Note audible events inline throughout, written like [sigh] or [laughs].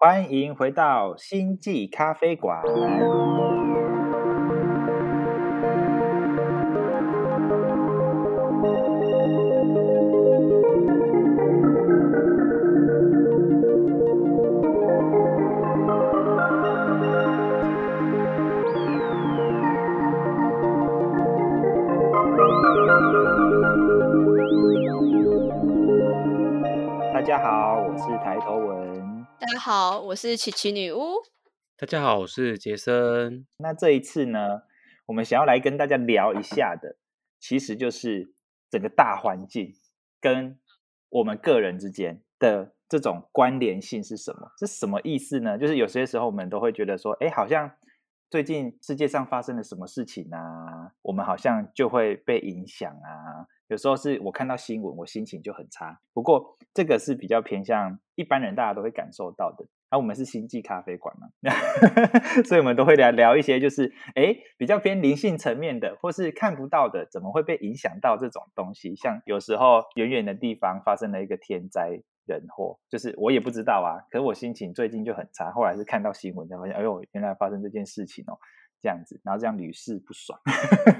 欢迎回到星际咖啡馆。大家好，我是抬头文。大家好，我是琪琪女巫。大家好，我是杰森。那这一次呢，我们想要来跟大家聊一下的，其实就是整个大环境跟我们个人之间的这种关联性是什么？是什么意思呢？就是有些时候我们都会觉得说，哎，好像最近世界上发生了什么事情啊，我们好像就会被影响啊。有时候是我看到新闻，我心情就很差。不过这个是比较偏向一般人，大家都会感受到的。而我们是星际咖啡馆嘛，[laughs] 所以我们都会聊聊一些，就是哎比较偏灵性层面的，或是看不到的，怎么会被影响到这种东西？像有时候远远的地方发生了一个天灾人祸，就是我也不知道啊。可是我心情最近就很差，后来是看到新闻才发现，哎呦，原来发生这件事情哦。这样子，然后这样屡试不爽，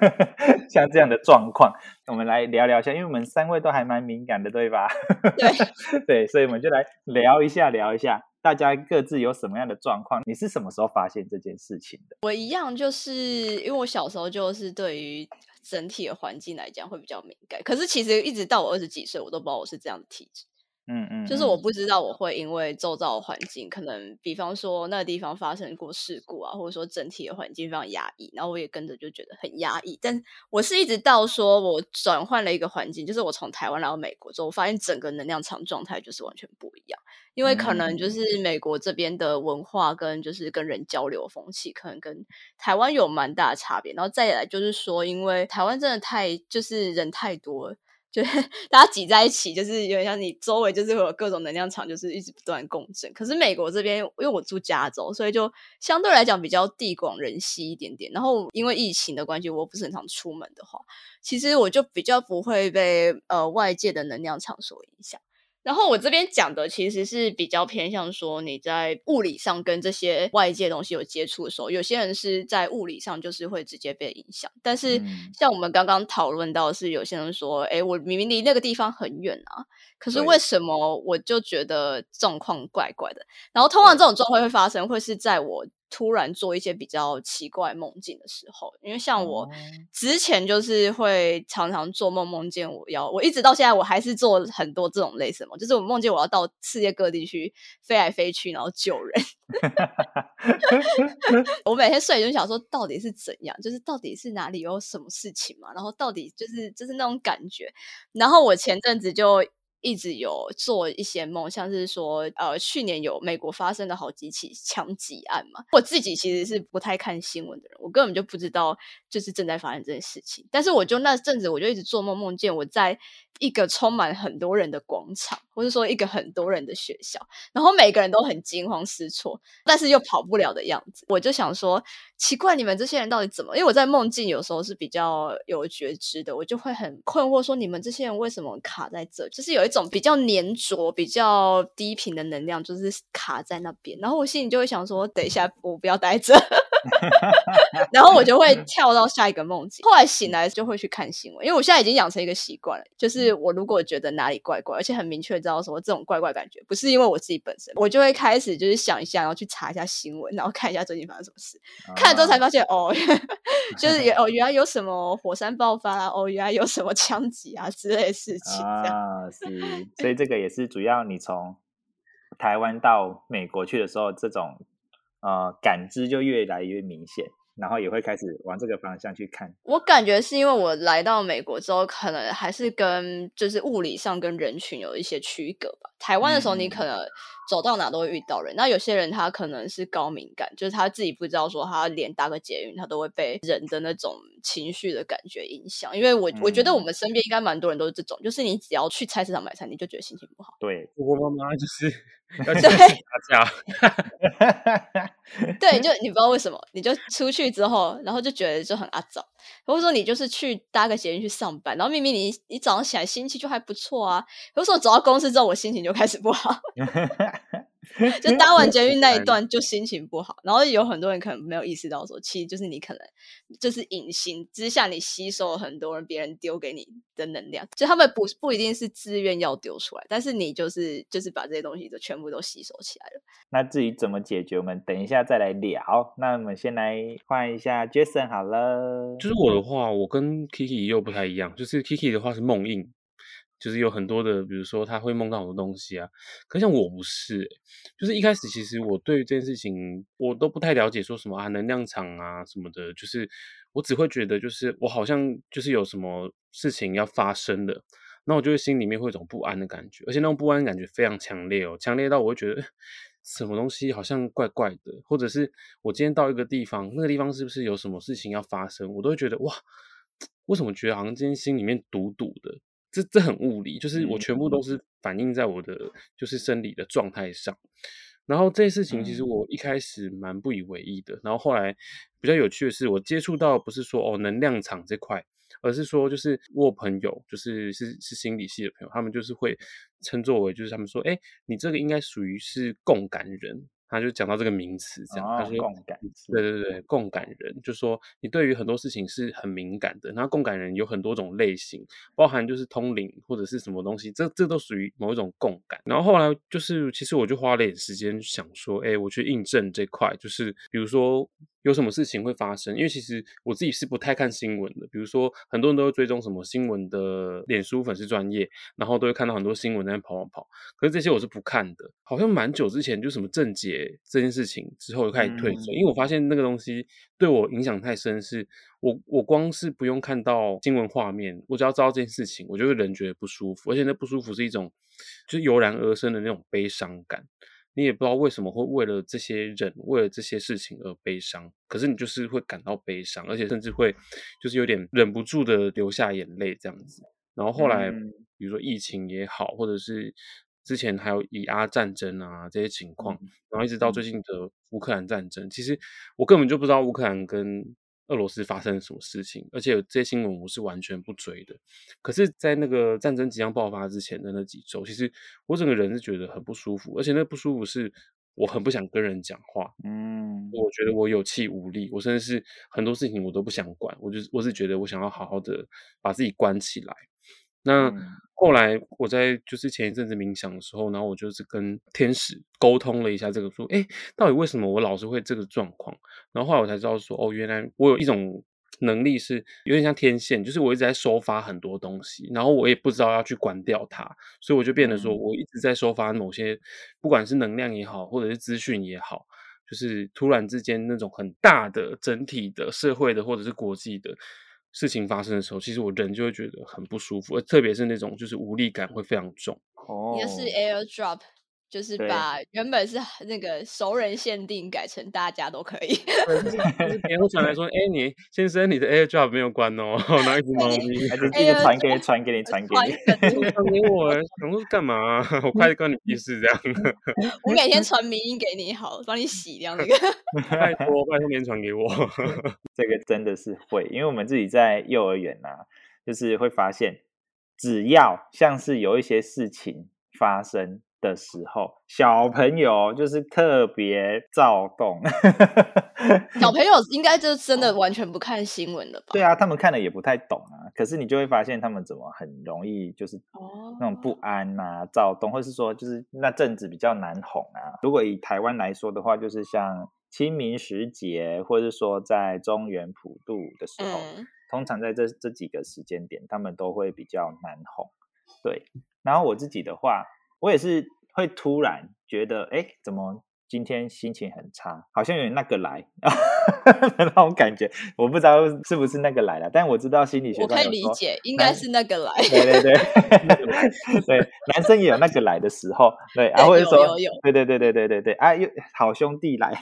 [laughs] 像这样的状况，我们来聊聊一下，因为我们三位都还蛮敏感的，对吧？对，[laughs] 对，所以我们就来聊一下，聊一下，大家各自有什么样的状况？你是什么时候发现这件事情的？我一样，就是因为我小时候就是对于整体的环境来讲会比较敏感，可是其实一直到我二十几岁，我都不知道我是这样的体质。嗯嗯，就是我不知道我会因为周遭环境，可能比方说那个地方发生过事故啊，或者说整体的环境非常压抑，然后我也跟着就觉得很压抑。但我是一直到说我转换了一个环境，就是我从台湾来到美国之后，我发现整个能量场状态就是完全不一样。因为可能就是美国这边的文化跟就是跟人交流风气，可能跟台湾有蛮大的差别。然后再来就是说，因为台湾真的太就是人太多。就是 [laughs] 大家挤在一起，就是有点像你周围就是会有各种能量场，就是一直不断共振。可是美国这边，因为我住加州，所以就相对来讲比较地广人稀一点点。然后因为疫情的关系，我不是很常出门的话，其实我就比较不会被呃外界的能量场所影响。然后我这边讲的其实是比较偏向说你在物理上跟这些外界东西有接触的时候，有些人是在物理上就是会直接被影响。但是像我们刚刚讨论到，是有些人说，哎，我明明离那个地方很远啊，可是为什么我就觉得状况怪怪的？然后通常这种状况会发生，会是在我。突然做一些比较奇怪梦境的时候，因为像我之前就是会常常做梦，梦见我要我一直到现在我还是做很多这种类似梦，就是我梦见我要到世界各地去飞来飞去，然后救人。[laughs] 我每天睡就想说，到底是怎样？就是到底是哪里有什么事情嘛？然后到底就是就是那种感觉。然后我前阵子就。一直有做一些梦，像是说，呃，去年有美国发生的好几起枪击案嘛。我自己其实是不太看新闻的人，我根本就不知道就是正在发生这件事情。但是我就那阵子，我就一直做梦，梦见我在一个充满很多人的广场，或者说一个很多人的学校，然后每个人都很惊慌失措，但是又跑不了的样子。我就想说，奇怪，你们这些人到底怎么？因为我在梦境有时候是比较有觉知的，我就会很困惑，说你们这些人为什么卡在这？就是有一种比较粘着、比较低频的能量，就是卡在那边。然后我心里就会想说，等一下，我不要待着。然后我就会跳到下一个梦境。后来醒来就会去看新闻，因为我现在已经养成一个习惯了，就是我如果觉得哪里怪怪，而且很明确知道说这种怪怪感觉不是因为我自己本身，我就会开始就是想一下，然后去查一下新闻，然后看一下最近发生什么事。看了之后才发现，哦，[laughs] 就是哦，原来有什么火山爆发啊，哦，原来有什么枪击啊之类的事情。啊，是，所以这个也是主要你从台湾到美国去的时候，这种。呃，感知就越来越明显，然后也会开始往这个方向去看。我感觉是因为我来到美国之后，可能还是跟就是物理上跟人群有一些区隔吧。台湾的时候，你可能走到哪都会遇到人，那有些人他可能是高敏感，就是他自己不知道说他连搭个捷运，他都会被人的那种情绪的感觉影响。因为我我觉得我们身边应该蛮多人都是这种，就是你只要去菜市场买菜，你就觉得心情不好。对，我妈妈就是。[laughs] 对，打架。[laughs] 对，就你不知道为什么，你就出去之后，然后就觉得就很阿早，或者说你就是去搭个捷运去上班，然后明明你你早上起来心情就还不错啊，有时候走到公司之后，我心情就开始不好。[laughs] [laughs] 就搭完捷运那一嗯段就心情不好，然后有很多人可能没有意识到说，其实就是你可能就是隐形之下，你吸收了很多人别人丢给你的能量，就他们不不一定是自愿要丢出来，但是你就是就是把这些东西都全部都吸收起来了。那至于怎么解决，我们等一下再来聊。那我们先来换一下 Jason 好了。就是我的话，我跟 Kiki 又不太一样，就是 Kiki 的话是梦印，就是有很多的，比如说他会梦到很多东西啊。可像我不是、就是一开始其实我对于这件事情我都不太了解，说什么啊能量场啊什么的，就是我只会觉得就是我好像就是有什么事情要发生了。那我就会心里面会有一种不安的感觉，而且那种不安感觉非常强烈哦，强烈到我会觉得什么东西好像怪怪的，或者是我今天到一个地方，那个地方是不是有什么事情要发生，我都会觉得哇，[tsk] 为什么觉得好像今天心里面堵堵的？这这很物理，就是我全部都是反映在我的就是生理的状态上。然后这些事情其实我一开始蛮不以为意的，然后后来比较有趣的是，我接触到不是说哦能量场这块，而是说就是我有朋友就是是是心理系的朋友，他们就是会称作为就是他们说，哎，你这个应该属于是共感人。他就讲到这个名词，这样、哦他说共感是对对对，共感人就说你对于很多事情是很敏感的，那共感人有很多种类型，包含就是通灵或者是什么东西，这这都属于某一种共感。然后后来就是，其实我就花了点时间想说，哎，我去印证这块，就是比如说有什么事情会发生，因为其实我自己是不太看新闻的，比如说很多人都会追踪什么新闻的脸书粉丝专业，然后都会看到很多新闻在那跑跑跑，可是这些我是不看的，好像蛮久之前就什么正解这件事情之后就开始退追，嗯因为我发现那个东西对我影响太深，是我我光是不用看到新闻画面，我只要知道这件事情，我就会人觉得不舒服，而且那不舒服是一种就是油然而生的那种悲伤感。你也不知道为什么会为了这些人，为了这些事情而悲伤，可是你就是会感到悲伤，而且甚至会就是有点忍不住的流下眼泪这样子。然后后来，嗯。比如说疫情也好，或者是之前还有以阿战争啊这些情况，嗯然后一直到最近的乌克兰战争，其实我根本就不知道乌克兰跟俄罗斯发生了什么事情，而且这些新闻我是完全不追的。可是，在那个战争即将爆发之前的那几周，其实我整个人是觉得很不舒服，而且那不舒服是我很不想跟人讲话，嗯我觉得我有气无力，我甚至是很多事情我都不想管，我就是我是觉得我想要好好的把自己关起来。那嗯。后来我在就是前一阵子冥想的时候，然后我就是跟天使沟通了一下这个，说，哎，到底为什么我老是会这个状况？然后后来我才知道说，哦，原来我有一种能力是有点像天线，就是我一直在收发很多东西，然后我也不知道要去关掉它，所以我就变得说嗯。我一直在收发某些，不管是能量也好，或者是资讯也好，就是突然之间那种很大的整体的社会的或者是国际的事情发生的时候，其实我人就会觉得很不舒服，而特别是那种就是无力感会非常重。哦，一个是 AirDrop，就是把原本是那个熟人限定改成大家都可以。对，就是就是别人会传来说，哎、你先生，你的 AirDrop 没有关哦，然后一只猫咪还是一直传给你，[laughs] 传给你，传给传你。梗 [laughs] 传给我，想说干嘛、啊？我快关你屁事这样，[laughs] 我每天传名音给你好，帮你洗掉那个。拜托拜托，连传给我。这个真的是会，因为我们自己在幼儿园啊，就是会发现，只要像是有一些事情发生的时候，小朋友就是特别躁动。[laughs] 小朋友应该就真的完全不看新闻了吧？对啊，他们看了也不太懂啊，可是你就会发现他们怎么很容易就是哦，那种不安啊、躁动，或是说就是那阵子比较难哄啊。如果以台湾来说的话，就是像清明时节，或者是说在中原普渡的时候，嗯，通常在这这几个时间点，他们都会比较难哄。对，然后我自己的话，我也是会突然觉得，哎，怎么今天心情很差，好像有点那个来 [laughs] 那种感觉，我不知道是不是那个来了，但我知道心理学我可以理解，应该是那个来。对对对，对，男生也有那个来的时候，对，[laughs] 啊，对或者说对对对对对对对，啊，又好兄弟来，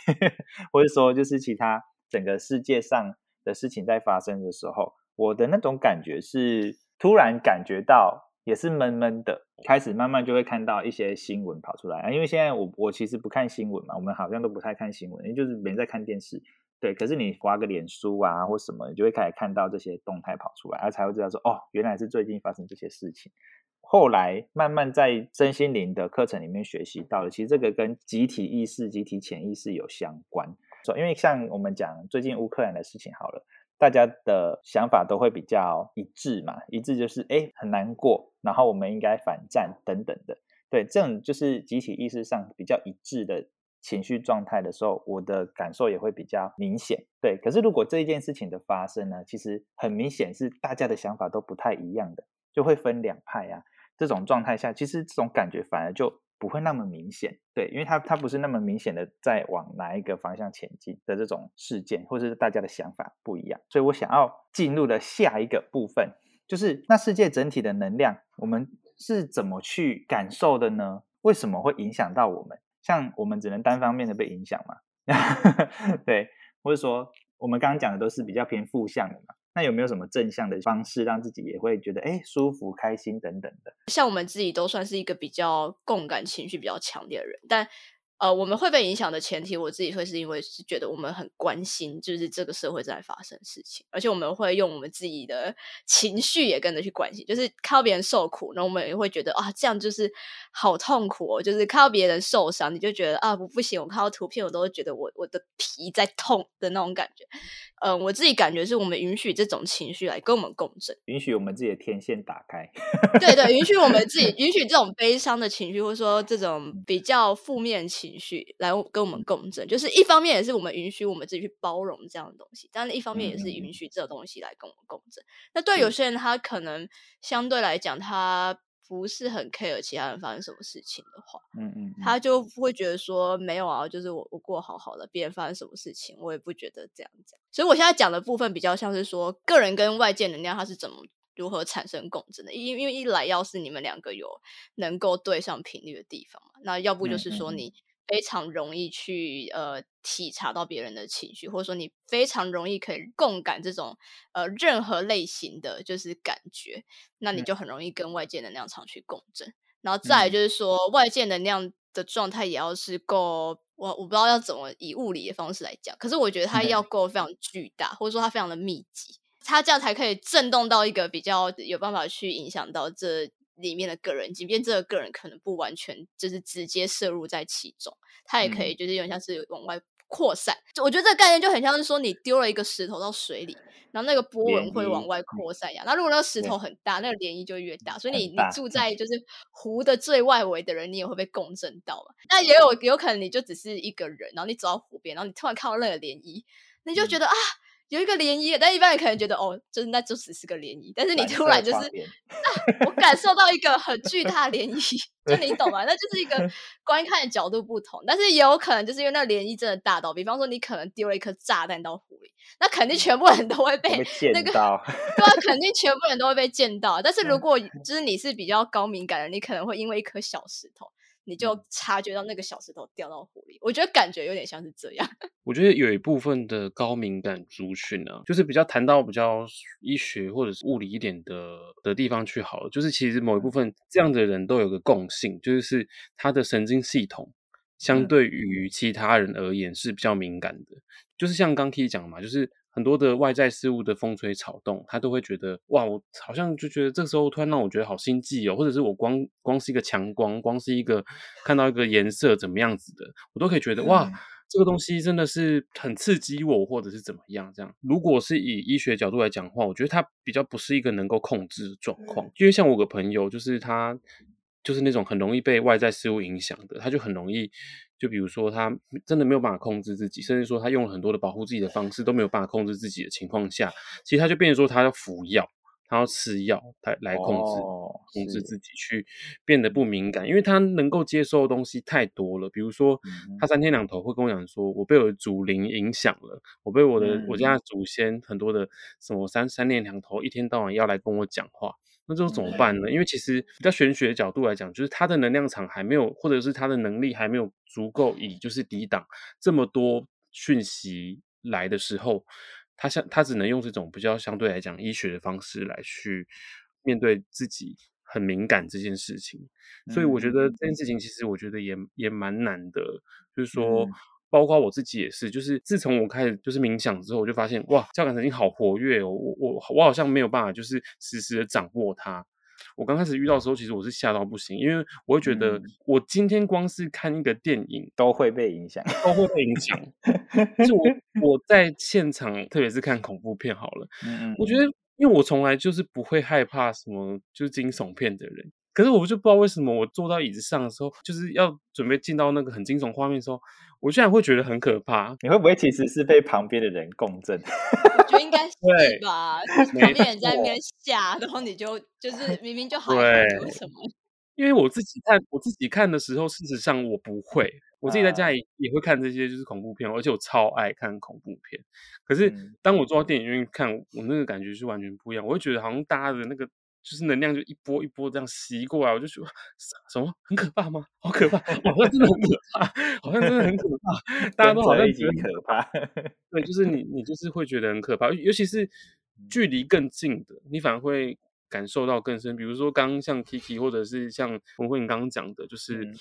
或者说就是其他整个世界上的事情在发生的时候，我的那种感觉是突然感觉到也是闷闷的，开始慢慢就会看到一些新闻跑出来啊，因为现在我我其实不看新闻嘛，我们好像都不太看新闻，因为就是没在看电视。对，可是你划个脸书啊或什么，你就会开始看到这些动态跑出来，然后才会知道说，哦，原来是最近发生这些事情。后来慢慢在身心灵的课程里面学习到了，其实这个跟集体意识、集体潜意识有相关。说因为像我们讲最近乌克兰的事情好了，大家的想法都会比较一致嘛，一致就是哎很难过，然后我们应该反战等等的。对，这种就是集体意识上比较一致的情绪状态的时候，我的感受也会比较明显。对，可是如果这一件事情的发生呢，其实很明显是大家的想法都不太一样的，就会分两派啊。这种状态下，其实这种感觉反而就不会那么明显。对，因为它它不是那么明显的在往哪一个方向前进的这种事件，或者是大家的想法不一样。所以我想要进入的下一个部分，就是那世界整体的能量，我们。是怎么去感受的呢？为什么会影响到我们？像我们只能单方面的被影响嘛？[laughs] 对，或者说我们刚刚讲的都是比较偏负向的嘛？那有没有什么正向的方式，让自己也会觉得哎舒服、开心等等的？像我们自己都算是一个比较共感情绪比较强烈的人，但。呃，我们会被影响的前提，我自己会是因为是觉得我们很关心，就是这个社会在发生事情，而且我们会用我们自己的情绪也跟着去关心，就是看到别人受苦，然后我们也会觉得啊，这样就是好痛苦哦，就是看到别人受伤，你就觉得啊，不不行，我看到图片我都会觉得我我的皮在痛的那种感觉。嗯，我自己感觉是我们允许这种情绪来跟我们共振，允许我们自己的天线打开。对对，允许我们自己，[laughs] 允许这种悲伤的情绪，或者说这种比较负面情绪来跟我们共振。就是一方面也是我们允许我们自己去包容这样的东西，但是一方面也是允许这个东西来跟我们共振。那对有些人，他可能相对来讲，他。不是很 care 其他人发生什么事情的话，嗯嗯，他就会觉得说没有啊，就是我我过好好的，别人发生什么事情，我也不觉得这样讲。所以我现在讲的部分比较像是说，个人跟外界能量它是怎么如何产生共振的。因因为一来要是你们两个有能够对上频率的地方嘛，那要不就是说你。非常容易去呃体察到别人的情绪，或者说你非常容易可以共感这种呃任何类型的就是感觉，那你就很容易跟外界能量场去共振。然后再就是说，外界能量的状态也要是够，我我不知道要怎么以物理的方式来讲，可是我觉得它要够非常巨大，或者说它非常的密集，它这样才可以震动到一个比较有办法去影响到这。里面的个人，即便这个个人可能不完全就是直接摄入在其中，他也可以就是有点像是往外扩散。就我觉得这个概念就很像是说，你丢了一个石头到水里，然后那个波纹会往外扩散呀。那如果那个石头很大，那个涟漪就越大。所以你你住在就是湖的最外围的人，你也会被共振到嘛。那也有有可能你就只是一个人，然后你走到湖边，然后你突然看到那个涟漪，你就觉得啊。有一个涟漪，但一般人可能觉得哦，就是那就只是个涟漪。但是你突然就是，我感受到一个很巨大的涟漪，就你懂吗？那就是一个 [laughs] 观看的角度不同。但是也有可能就是因为那涟漪真的大到，比方说你可能丢了一颗炸弹到湖里，那肯定全部人都会被那个，对啊，肯定 [laughs] 全部人都会被溅到。但是如果就是你是比较高敏感的，你可能会因为一颗小石头。你就察觉到那个小石头掉到湖里，我觉得感觉有点像是这样。[laughs] 我觉得有一部分的高敏感族群啊，就是比较谈到比较医学或者是物理一点的的地方去好了。就是其实某一部分这样的人都有个共性，就是他的神经系统相对于其他人而言是比较敏感的。就是像刚 K 讲嘛，就是。很多的外在事物的风吹草动，他都会觉得哇，我好像就觉得这个时候突然让我觉得好心悸哦，或者是我光光是一个强光，光是一个看到一个颜色怎么样子的，我都可以觉得哇，这个东西真的是很刺激我，或者是怎么样这样。如果是以医学角度来讲的话，我觉得它比较不是一个能够控制的状况，因为像我个朋友，就是他就是那种很容易被外在事物影响的，他就很容易。就比如说，他真的没有办法控制自己，甚至说他用了很多的保护自己的方式都没有办法控制自己的情况下，其实他就变成说他要服药，他要吃药，他来控制哦控制自己，去变得不敏感，因为他能够接受的东西太多了。比如说，他三天两头会跟我讲说，我被我的祖灵影响了，我被我的我家祖先很多的什么三三天两头一天到晚要来跟我讲话。那这种怎么办呢？因为其实比较玄学的角度来讲，就是他的能量场还没有，或者是他的能力还没有足够，以就是抵挡这么多讯息来的时候，他相他只能用这种比较相对来讲医学的方式来去面对自己很敏感这件事情。所以我觉得这件事情其实我觉得也也蛮难的，就是说。包括我自己也是，就是自从我开始就是冥想之后，我就发现哇，交感神经好活跃哦，我我我好像没有办法就是实时的掌握它，我刚开始遇到的时候，其实我是吓到不行，因为我会觉得嗯我今天光是看一个电影都会被影响。都会被影响。就是我 [laughs] 我在现场，特别是看恐怖片好了，嗯嗯，我觉得，因为我从来就是不会害怕什么就是惊悚片的人，可是我就不知道为什么，我坐到椅子上的时候，就是要准备进到那个很惊悚画面的时候，我居然会觉得很可怕。你会不会其实是被旁边的人共振？[laughs] 我觉得应该是吧，旁边人在那边吓，然后你就就是 [laughs] 明明就害怕，对为什么？因为我自己看我自己看的时候，事实上我不会，我自己在家啊里也会看这些就是恐怖片，而且我超爱看恐怖片。可是嗯当我坐到电影院看，我那个感觉是完全不一样。我会觉得好像大家的那个就是能量就一波一波这样袭过来，我就觉得什么很可怕吗？[laughs] 好可怕！好像真的很可怕，好像真的很可怕。大家都好像已觉得经可怕。[laughs] 对，就是你，你就是会觉得很可怕，尤其是嗯距离更近的，你反而会感受到更深。比如说，刚刚像 Kiki，或者是像文慧你刚刚讲的，就是，嗯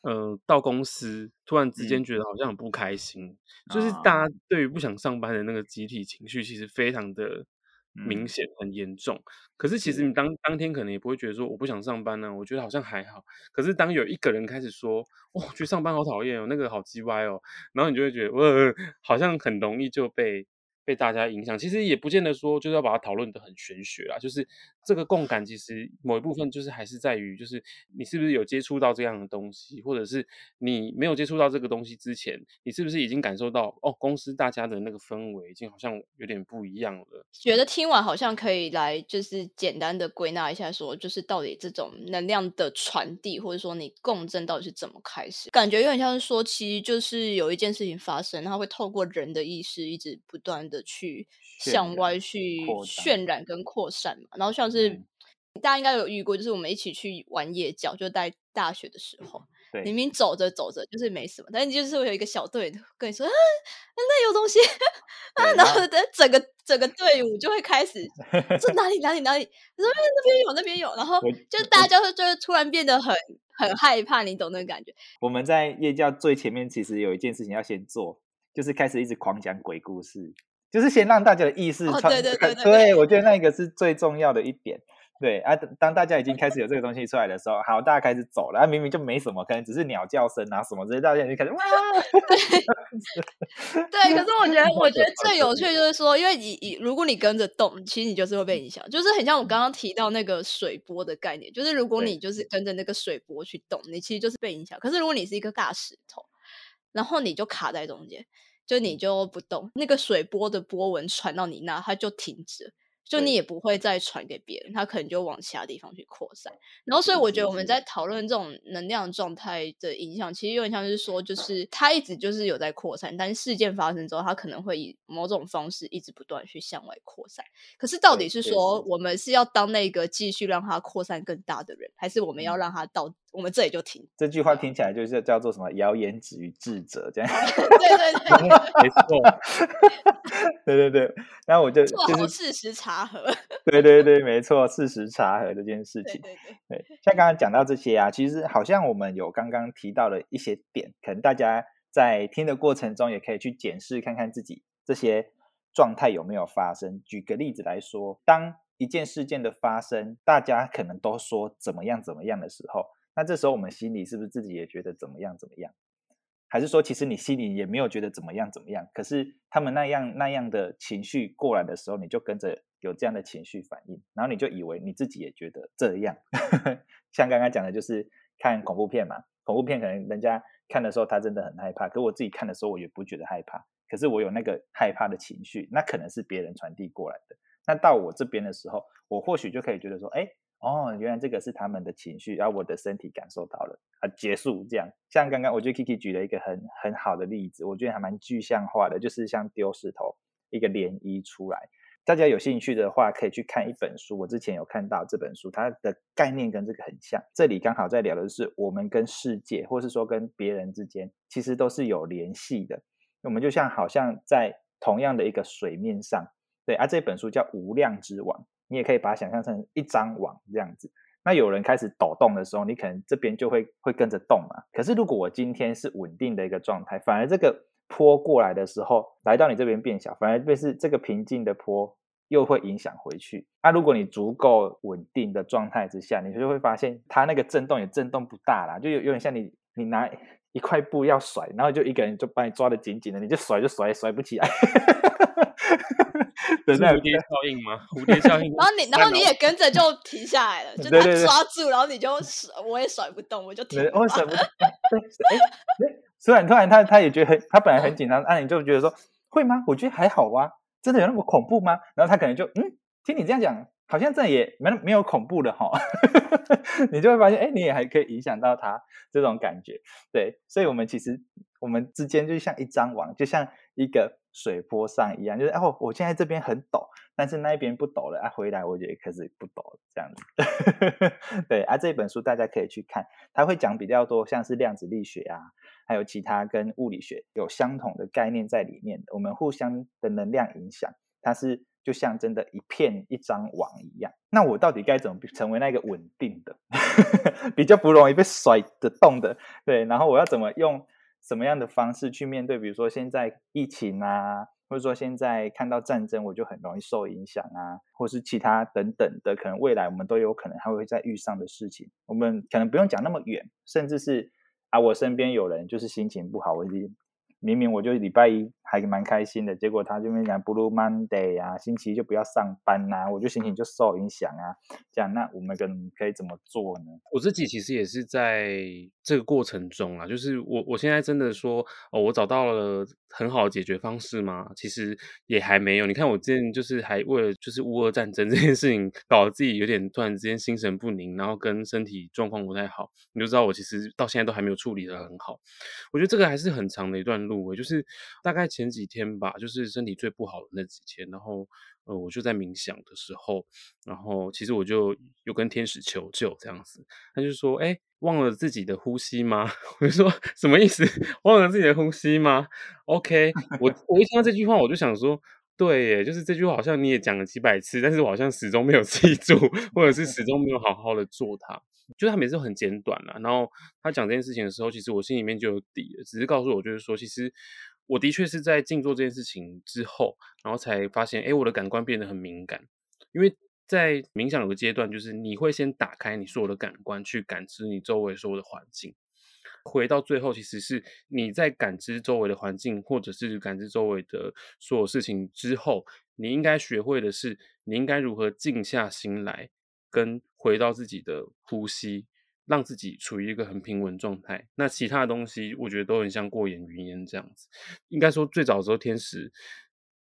呃，到公司突然之间嗯觉得好像很不开心，就是大家对于不想上班的那个集体情绪，其实非常的明嗯显、很严重。可是其实你当当天可能也不会觉得说我不想上班呢、我觉得好像还好。可是当有一个人开始说，哦，我觉得上班好讨厌哦，那个好鸡歪哦，然后你就会觉得，呃，好像很容易就被被大家影响。其实也不见得说就是要把它讨论的很玄学啦，就是这个共感，其实某一部分就是还是在于，就是你是不是有接触到这样的东西，或者是你没有接触到这个东西之前，你是不是已经感受到哦，公司大家的那个氛围已经好像有点不一样了。觉得听完好像可以来，就是简单的归纳一下说就是到底这种能量的传递，或者说你共振到底是怎么开始？感觉有点像是说，其实就是有一件事情发生，它会透过人的意识一直不断的去向染外去渲染跟扩散嘛。然后像是、嗯大家应该有遇过，就是我们一起去玩夜教，就在大学的时候，对，明明走着走着就是没什么，但是就是会有一个小队跟你说啊，那有东西啊，然后等整个整个队伍就会开始 [laughs] 这哪里哪里哪里，他说哎那边有那边有，然后就大家就会突然变得很很害怕，你懂那个感觉？我们在夜教最前面，其实有一件事情要先做，就是开始一直狂讲鬼故事，就是先让大家的意识。对对对对对我觉得那个是最重要的一点。对啊，当大家已经开始有这个东西出来的时候，好，大家开始走了，啊、明明就没什么，可能只是鸟叫声啊什么之类，大家就开始哇，[laughs] 对，可是我觉得，我觉得最有趣就是说，因为你你如果你跟着动，其实你就是会被影响，就是很像我刚刚提到那个水波的概念，就是如果你就是跟着那个水波去动，你其实就是被影响。可是如果你是一个大石头，然后你就卡在中间，就你就不动，那个水波的波纹传到你那，它就停止了。就你也不会再传给别人，它可能就往其他地方去扩散。然后，所以我觉得我们在讨论这种能量状态的影响，其实有点像是说，就是它一直就是有在扩散，但是事件发生之后，它可能会以某种方式一直不断去向外扩散。可是到底是说我们是要当那个继续让它扩散更大的人，还是我们要嗯让它到我们这里就停？这句话听起来就是叫做什么“谣言止于智者”这样。对 [laughs] 对对，[laughs] 没错，对 [laughs] 对对，然后我就做就是好事实查核。对对对，没错，事实查核这件事情。对对对，对，像刚刚讲到这些啊，其实好像我们有刚刚提到的一些点，可能大家在听的过程中也可以去检视看看自己这些状态有没有发生。举个例子来说，当一件事件的发生，大家可能都说怎么样怎么样的时候，那这时候我们心里是不是自己也觉得怎么样怎么样？还是说，其实你心里也没有觉得怎么样怎么样，可是他们那样那样的情绪过来的时候，你就跟着有这样的情绪反应，然后你就以为你自己也觉得这样。[laughs] 像刚刚讲的，就是看恐怖片嘛，恐怖片可能人家看的时候他真的很害怕，可我自己看的时候我也不觉得害怕，可是我有那个害怕的情绪，那可能是别人传递过来的。那到我这边的时候，我或许就可以觉得说，哎，哦，原来这个是他们的情绪，然后我的身体感受到了，啊，结束这样。像刚刚我觉得 Kiki 举了一个很很好的例子，我觉得还蛮具象化的，就是像丢石头，一个涟漪出来。大家有兴趣的话，可以去看一本书，我之前有看到这本书，它的概念跟这个很像。这里刚好在聊的是我们跟世界，或是说跟别人之间，其实都是有联系的。我们就像好像在同样的一个水面上，对啊，这本书叫《无量之网》，你也可以把它想象成一张网这样子。那有人开始抖动的时候，你可能这边就会会跟着动嘛。可是如果我今天是稳定的一个状态，反而这个坡过来的时候，来到你这边变小，反而变是这个平静的坡又会影响回去。那、如果你足够稳定的状态之下，你就会发现它那个震动也震动不大啦，就有有点像你你拿一块布要甩，然后就一个人就把你抓得紧紧的，你就甩就甩甩不起来。[laughs] 对，那是蝴蝶效应吗？蝴蝶效应。[laughs] 然后你，然后你也跟着就停下来了，[laughs] 就他对对对抓住，然后你就甩，我也甩不动，我就停。我甩不 [laughs] 对，哎，对，突然突然他他也觉得很，他本来很紧张，啊，你就觉得说会吗？我觉得还好啊，真的有那么恐怖吗？然后他可能就嗯，听你这样讲，好像这也没没有恐怖的哈，你就会发现，哎，你也还可以影响到他这种感觉，对，所以我们其实我们之间就像一张网，就像一个水波上一样，就是哦，我现在这边很陡，但是那一边不陡了啊，回来我觉得开始不陡了，这样子。[laughs] 对啊，这本书大家可以去看，它会讲比较多，像是量子力学啊，还有其他跟物理学有相同的概念在里面的，我们互相的能量影响，它是就像真的一片一张网一样。那我到底该怎么成为那个稳定的，[laughs] 比较不容易被甩得动的？对，然后我要怎么用什么样的方式去面对？比如说现在疫情啊，或者说现在看到战争，我就很容易受影响啊，或是其他等等的，可能未来我们都有可能还会再遇上的事情。我们可能不用讲那么远，甚至是啊，我身边有人就是心情不好，我已经明明我就礼拜一还蛮开心的，结果他这边讲 Blue Monday 啊，星期一就不要上班呐、我就心情就受影响啊。这样，那我们可可以怎么做呢？我自己其实也是在这个过程中啊，就是我我现在真的说哦，我找到了很好的解决方式吗？其实也还没有。你看我之前就是还为了就是乌俄战争这件事情，搞得自己有点突然之间心神不宁，然后跟身体状况不太好，你就知道我其实到现在都还没有处理的很好。我觉得这个还是很长的一段路欸，就是大概前几天吧，就是身体最不好的那几天，然后呃，我就在冥想的时候，然后其实我就有跟天使求救这样子，他就说，哎，忘了自己的呼吸吗？[laughs] 我就说什么意思？忘了自己的呼吸吗？OK，我我一听到这句话，我就想说。对耶，就是这句话，好像你也讲了几百次，但是我好像始终没有记住，或者是始终没有好好的做它。就是他每次都很简短啦，然后他讲这件事情的时候，其实我心里面就有底了，只是告诉我就是说，其实我的确是在静坐这件事情之后，然后才发现，哎，我的感官变得很敏感，因为在冥想有个阶段，就是你会先打开你所有的感官，去感知你周围所有的环境。回到最后，其实是你在感知周围的环境，或者是感知周围的所有事情之后，你应该学会的是，你应该如何静下心来，跟回到自己的呼吸，让自己处于一个很平稳状态。那其他的东西，我觉得都很像过眼云烟这样子。应该说，最早的时候，天使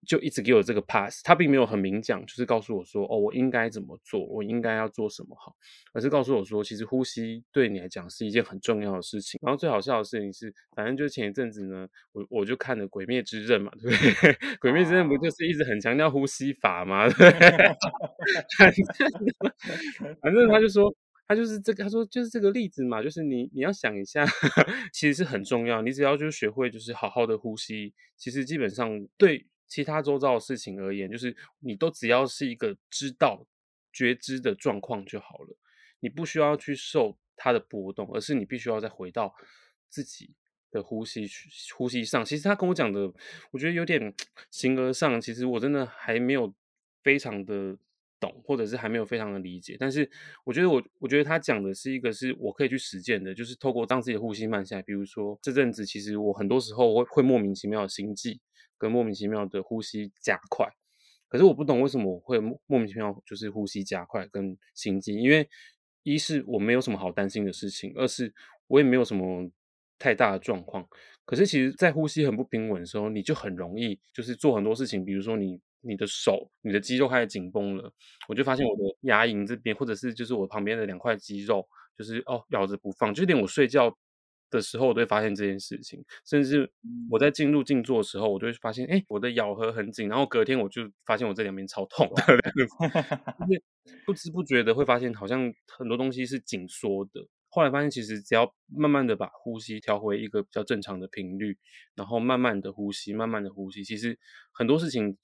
就一直给我这个 pass，他并没有很明讲，就是告诉我说，哦，我应该怎么做，我应该要做什么好，而是告诉我说，其实呼吸对你来讲是一件很重要的事情。然后最好笑的事情是，反正就是前一阵子呢，我我就看了《鬼灭之刃》嘛，对不对？[laughs]《鬼灭之刃》不就是一直很强调呼吸法吗？对不对反正反正他就说。他就是这个，他说就是这个例子嘛，就是你你要想一下，[laughs] 其实是很重要。你只要就是学会就是好好的呼吸，其实基本上对其他周遭的事情而言，就是你都只要是一个知道觉知的状况就好了。你不需要去受它的波动，而是你必须要再回到自己的呼吸去呼吸上。其实他跟我讲的，我觉得有点 [tsk] 形而上，其实我真的还没有非常的懂，或者是还没有非常的理解。但是我觉得我我觉得他讲的是一个是我可以去实践的，就是透过当自己的呼吸慢下来。比如说这阵子，其实我很多时候会会莫名其妙的心悸，跟莫名其妙的呼吸加快。可是我不懂为什么我会莫莫名其妙就是呼吸加快跟心悸，因为一是我没有什么好担心的事情，二是我也没有什么太大的状况。可是其实，在呼吸很不平稳的时候，你就很容易就是做很多事情，比如说你你的手、你的肌肉开始紧绷了，我就发现我的牙龈这边，或者是就是我旁边的两块肌肉，就是哦咬着不放，就连我睡觉的时候，我都会发现这件事情。甚至我在进入静坐的时候，我就会发现，哎，我的咬合很紧，然后隔天我就发现我这两边超痛的，就是不知不觉的会发现，好像很多东西是紧缩的。后来发现，其实只要慢慢的把呼吸调回一个比较正常的频率，然后慢慢的呼吸，慢慢的呼吸，其实很多事情，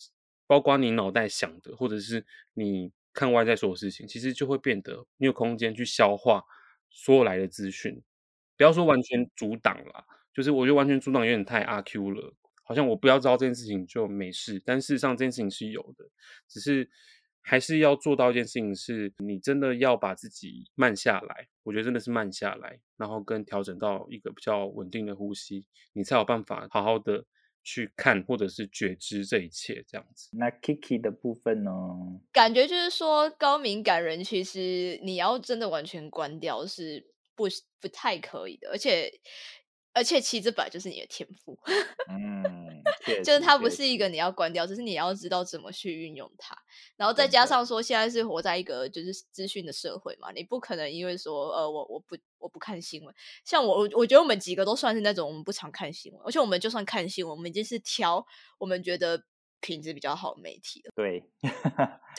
包括你脑袋想的，或者是你看外在所有事情，其实就会变得你有空间去消化所有来的资讯。不要说完全阻挡啦，就是我觉得完全阻挡有点太阿 Q 了。好像我不要知道这件事情就没事，但事实上这件事情是有的，只是还是要做到一件事情，是你真的要把自己慢下来。我觉得真的是慢下来，然后跟调整到一个比较稳定的呼吸，你才有办法好好的去看或者是觉知这一切这样子。那 Kiki 的部分呢？感觉就是说，高敏感人其实你要真的完全关掉是不不太可以的，而且。而且其实本来就是你的天赋，嗯，[laughs] 就是它不是一个你要关掉，只是你要知道怎么去运用它。然后再加上说，现在是活在一个就是资讯的社会嘛，你不可能因为说呃我我不我不看新闻，像我我我觉得我们几个都算是那种我们不常看新闻，而且我们就算看新闻，我们已经是挑我们觉得品质比较好的媒体了。对，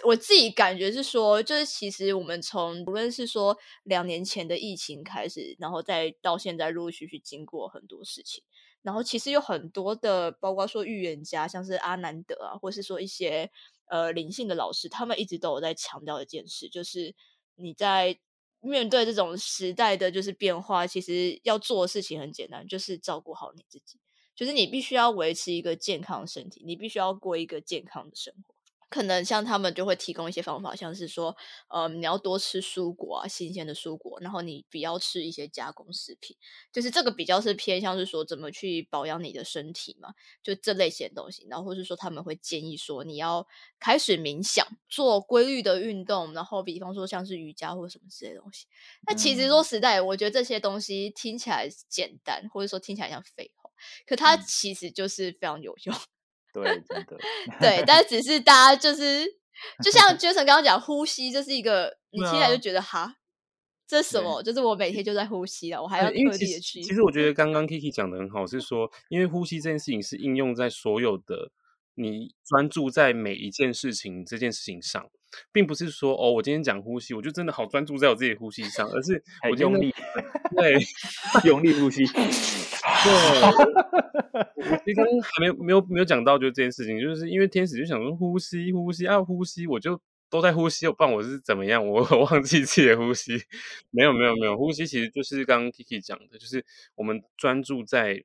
我自己感觉是说，就是其实我们从无论是说两年前的疫情开始，然后再到现在陆陆续续经过很多事情，然后其实有很多的，包括说预言家，像是阿南德啊，或是说一些呃灵性的老师，他们一直都有在强调一件事，就是你在面对这种时代的就是变化，其实要做的事情很简单，就是照顾好你自己。就是你必须要维持一个健康的身体，你必须要过一个健康的生活。可能像他们就会提供一些方法，像是说，呃，你要多吃蔬果啊，新鲜的蔬果，然后你不要吃一些加工食品，就是这个比较是偏向是说怎么去保养你的身体嘛，就这类型的东西。然后或是说他们会建议说你要开始冥想，做规律的运动，然后比方说像是瑜伽或什么之类的东西。那其实说实在，我觉得这些东西听起来简单，或者说听起来像废话，可它嗯其实就是非常有用。对，真的，[laughs] 对，但只是大家就是，就像 [laughs] Jason 刚刚讲，呼吸这是一个，你对听起来就啊觉得哈，这是什对么？就是我每天就在呼吸了，我还要对因为其特地的去。实其实我觉得 [laughs] 刚刚 Kiki 讲的很好，是说，因为呼吸这件事情是应用在所有的你专注在每一件事情这件事情上，并不是说哦，我今天讲呼吸，我就真的好专注在我自己的呼吸上，而是我用力，对用力呼吸，对，我其实刚刚还没有没有没有讲到就这件事情，就是因为天使就想说呼吸呼吸啊呼吸，我就都在呼吸，不然我是怎么样？我 [laughs] 我忘记自己的呼吸，没有没有没有，呼吸其实就是刚刚 Kiki 讲的，就是我们专注在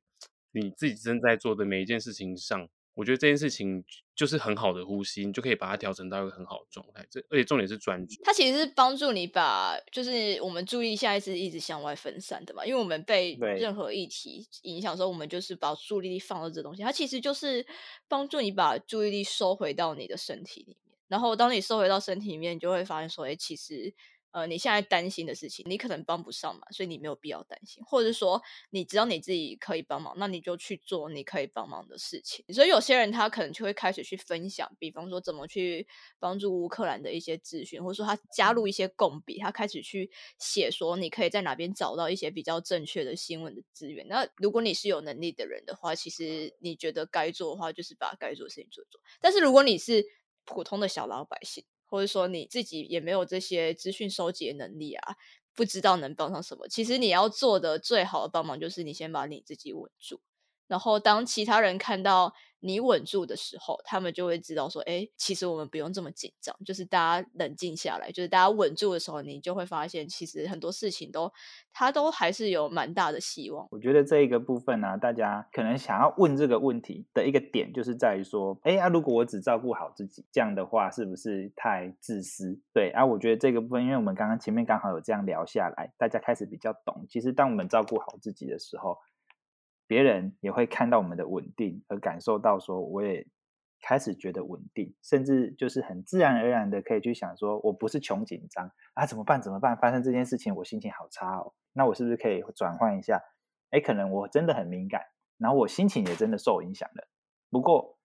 你自己正在做的每一件事情上。我觉得这件事情就是很好的呼吸，你就可以把它调整到一个很好的状态。这而且重点是专注。它其实是帮助你把，就是我们注意力下一次一直向外分散的嘛，因为我们被任何议题影响的时候，我们就是把注意力放到这东西，它其实就是帮助你把注意力收回到你的身体里面，然后当你收回到身体里面，你就会发现说，哎，其实呃你现在担心的事情，你可能帮不上忙，所以你没有必要担心，或者是说你知道你自己可以帮忙，那你就去做你可以帮忙的事情。所以有些人他可能就会开始去分享，比方说怎么去帮助乌克兰的一些资讯，或者说他加入一些共笔，他开始去写说你可以在哪边找到一些比较正确的新闻的资源。那如果你是有能力的人的话，其实你觉得该做的话，就是把该做的事情做做。但是如果你是普通的小老百姓，或者说你自己也没有这些资讯收集的能力啊，不知道能帮上什么。其实你要做的最好的帮忙就是你先把你自己稳住，然后当其他人看到你稳住的时候，他们就会知道说，哎，其实我们不用这么紧张，就是大家冷静下来，就是大家稳住的时候，你就会发现，其实很多事情都它都还是有蛮大的希望。我觉得这一个部分呢、大家可能想要问这个问题的一个点，就是在于说，哎啊，如果我只照顾好自己，这样的话是不是太自私？对啊，我觉得这个部分，因为我们刚刚前面刚好有这样聊下来，大家开始比较懂，其实当我们照顾好自己的时候，别人也会看到我们的稳定，而感受到说，我也开始觉得稳定，甚至就是很自然而然的可以去想说，我不是穷紧张啊，怎么办？怎么办？发生这件事情，我心情好差哦，那我是不是可以转换一下？哎，可能我真的很敏感，然后我心情也真的受影响了。不过，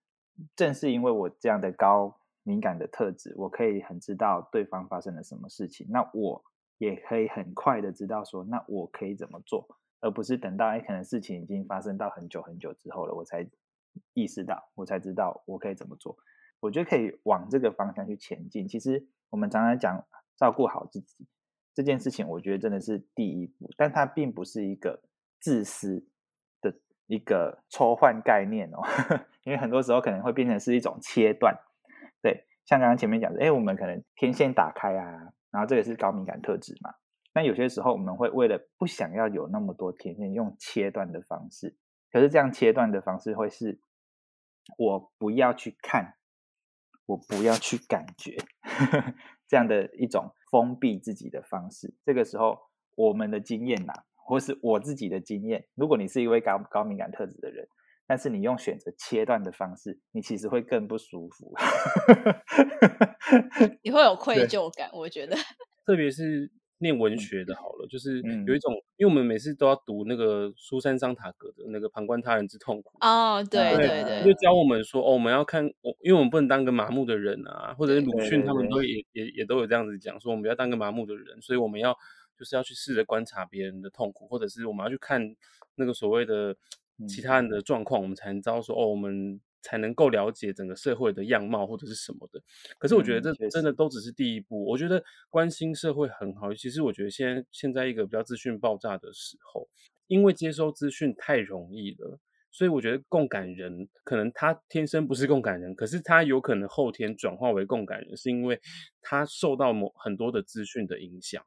正是因为我这样的高敏感的特质，我可以很知道对方发生了什么事情，那我也可以很快的知道说，那我可以怎么做，而不是等到哎可能事情已经发生到很久很久之后了，我才意识到，我才知道我可以怎么做。我觉得可以往这个方向去前进。其实我们常常讲照顾好自己这件事情，我觉得真的是第一步，但它并不是一个自私的一个抽换概念哦，[laughs] 因为很多时候可能会变成是一种切断。对，像刚刚前面讲的，哎，我们可能天线打开啊，然后这个是高敏感特质嘛。那有些时候我们会为了不想要有那么多天线，用切断的方式，可是这样切断的方式会是我不要去看，我不要去感觉，[laughs] 这样的一种封闭自己的方式。这个时候，我们的经验呐，或是我自己的经验，如果你是一位高高敏感特质的人，但是你用选择切断的方式，你其实会更不舒服。你会有愧 [laughs] 疚感，我觉得，[laughs] 特别是。念文学的好了，就是有一种，因为我们每次都要读那个苏珊·桑塔格的那个《旁观他人之痛苦》哦，对对对，就。教我们说，哦，我们要看，我因为我们不能当个麻木的人啊，或者是鲁迅他们都。也也也都有这样子讲，说我们不要当个麻木的人，所以我们要就是要去试着观察别人的痛苦，或者是我们要去看那个所谓的其他人的状况，我们才能知道说，哦，我们。才能够了解整个社会的样貌或者是什么的，可是我觉得这真的都只是第一步。我觉得关心社会很好，其实我觉得现在现在一个比较资讯爆炸的时候，因为接收资讯太容易了，所以我觉得共感人可能他天生不是共感人，可是他有可能后天转化为共感人，是因为他受到某很多的资讯的影响。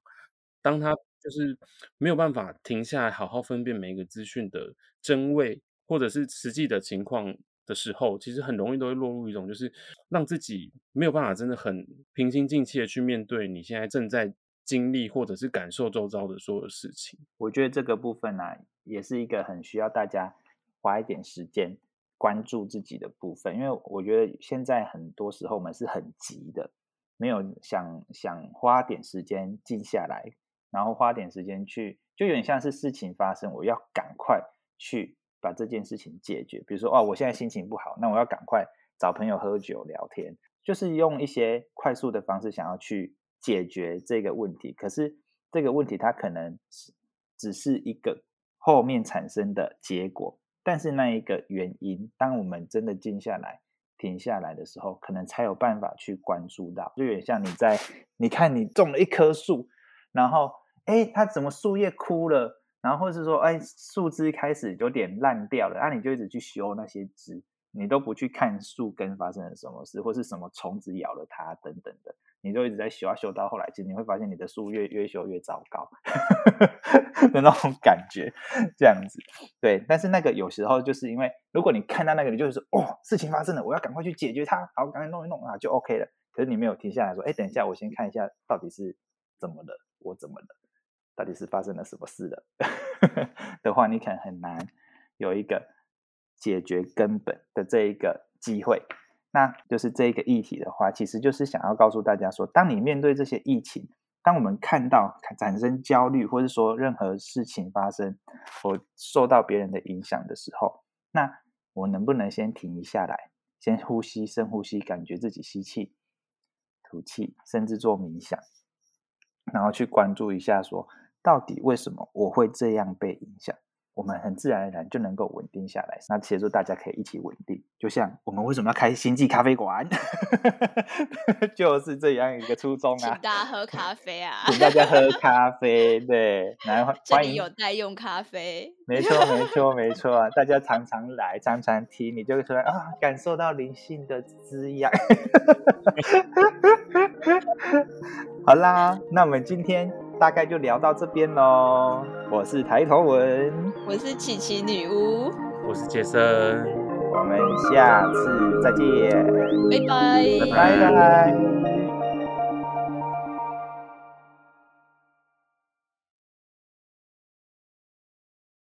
当他就是没有办法停下来好好分辨每一个资讯的真伪，或者是实际的情况。的时候，其实很容易都会落入一种，就是让自己没有办法真的很平心静气的去面对你现在正在经历或者是感受周遭的所有事情。我觉得这个部分呢，也是一个很需要大家花一点时间关注自己的部分，因为我觉得现在很多时候我们是很急的，没有想想花点时间静下来，然后花点时间去，就有点像是事情发生，我要赶快去。把这件事情解决，比如说，哦，我现在心情不好，那我要赶快找朋友喝酒聊天，就是用一些快速的方式想要去解决这个问题。可是这个问题它可能是只是一个后面产生的结果，但是那一个原因，当我们真的静下来、停下来的时候，可能才有办法去关注到。就有点像你在，你看你种了一棵树，然后，哎，它怎么树叶枯了？然后或是说，哎，树枝开始有点烂掉了，那你就一直去修那些枝，你都不去看树根发生了什么事，或是什么虫子咬了它等等的，你就一直在修啊修到后来，其实你会发现你的树越越修越糟糕 [laughs] 的那种感觉，这样子。对，但是那个有时候就是因为，如果你看到那个，你就是哦，事情发生了，我要赶快去解决它，好，赶快弄一弄啊，就 OK 了。可是你没有停下来说，哎，等一下，我先看一下到底是怎么了，我怎么了。到底是发生了什么事了 [laughs] 的话，你可能很难有一个解决根本的这一个机会。那就是这一个议题的话，其实就是想要告诉大家说，当你面对这些疫情，当我们看到产生焦虑，或者说任何事情发生，或受到别人的影响的时候，那我能不能先停一下来，先呼吸，深呼吸，感觉自己吸气、吐气，甚至做冥想，然后去关注一下说。到底为什么我会这样被影响？我们很自然而然就能够稳定下来，那协助大家可以一起稳定。就像我们为什么要开星际咖啡馆，[laughs] 就是这样一个初衷啊！请大家喝咖啡啊！请大家喝咖啡，对，来 [laughs] 欢迎有代用咖啡，没错，没错，没错，大家常常来，常常听，你就会说啊，感受到灵性的滋养。[laughs] 好啦，那我们今天。大概就聊到这边喽。我是抬头文，我是琪琪女巫，我是杰森，我们下次再见，拜拜，拜拜。